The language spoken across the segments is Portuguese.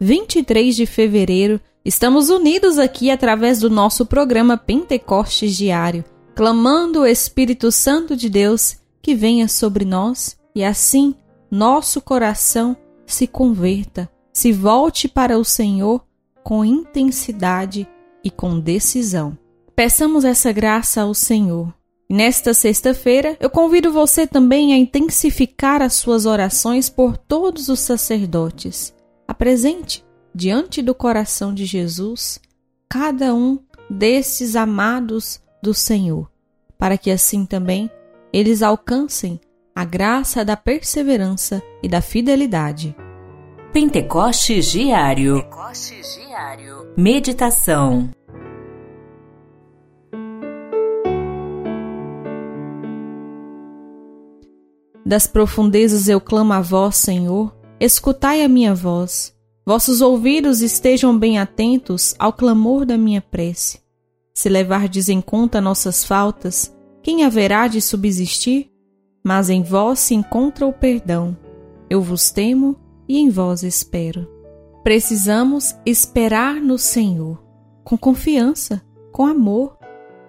23 de fevereiro, estamos unidos aqui através do nosso programa Pentecostes Diário, clamando o Espírito Santo de Deus que venha sobre nós e assim nosso coração se converta, se volte para o Senhor com intensidade e com decisão. Peçamos essa graça ao Senhor. Nesta sexta-feira, eu convido você também a intensificar as suas orações por todos os sacerdotes Apresente diante do coração de Jesus cada um desses amados do Senhor, para que assim também eles alcancem a graça da perseverança e da fidelidade. Pentecostes Diário. Pentecostes Diário. Meditação. Das profundezas eu clamo a vós, Senhor escutai a minha voz. Vossos ouvidos estejam bem atentos ao clamor da minha prece. Se levardes em conta nossas faltas, quem haverá de subsistir? Mas em vós se encontra o perdão. Eu vos temo e em vós espero. Precisamos esperar no Senhor, com confiança, com amor.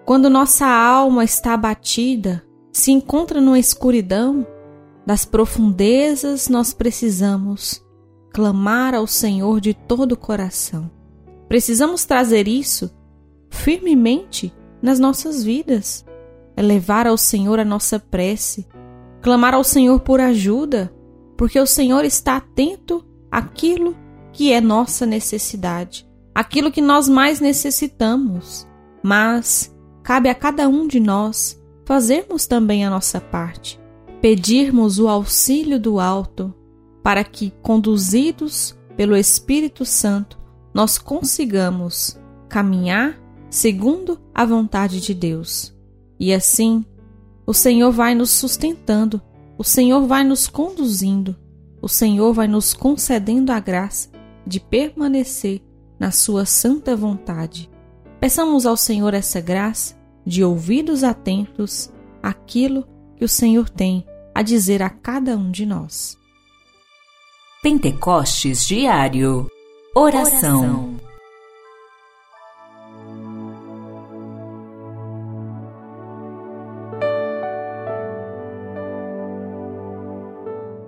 Quando nossa alma está abatida, se encontra numa escuridão, das profundezas nós precisamos clamar ao Senhor de todo o coração. Precisamos trazer isso firmemente nas nossas vidas, elevar ao Senhor a nossa prece, clamar ao Senhor por ajuda, porque o Senhor está atento àquilo que é nossa necessidade, aquilo que nós mais necessitamos. Mas cabe a cada um de nós fazermos também a nossa parte pedirmos o auxílio do alto para que, conduzidos pelo Espírito Santo, nós consigamos caminhar segundo a vontade de Deus. E assim, o Senhor vai nos sustentando, o Senhor vai nos conduzindo, o Senhor vai nos concedendo a graça de permanecer na Sua santa vontade. Peçamos ao Senhor essa graça de ouvidos atentos àquilo que o Senhor tem a dizer a cada um de nós. Pentecostes Diário. Oração,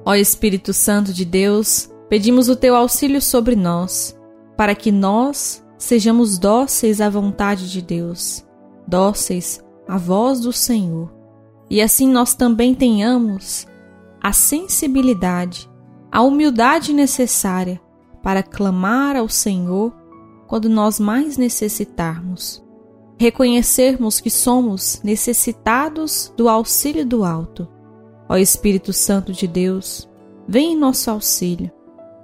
Ó Espírito Santo de Deus, pedimos o teu auxílio sobre nós, para que nós sejamos dóceis à vontade de Deus, dóceis à voz do Senhor. E assim nós também tenhamos a sensibilidade, a humildade necessária para clamar ao Senhor quando nós mais necessitarmos. Reconhecermos que somos necessitados do auxílio do alto. Ó Espírito Santo de Deus, vem em nosso auxílio,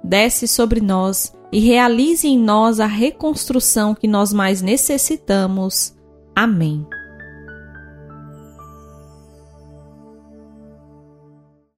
desce sobre nós e realize em nós a reconstrução que nós mais necessitamos. Amém.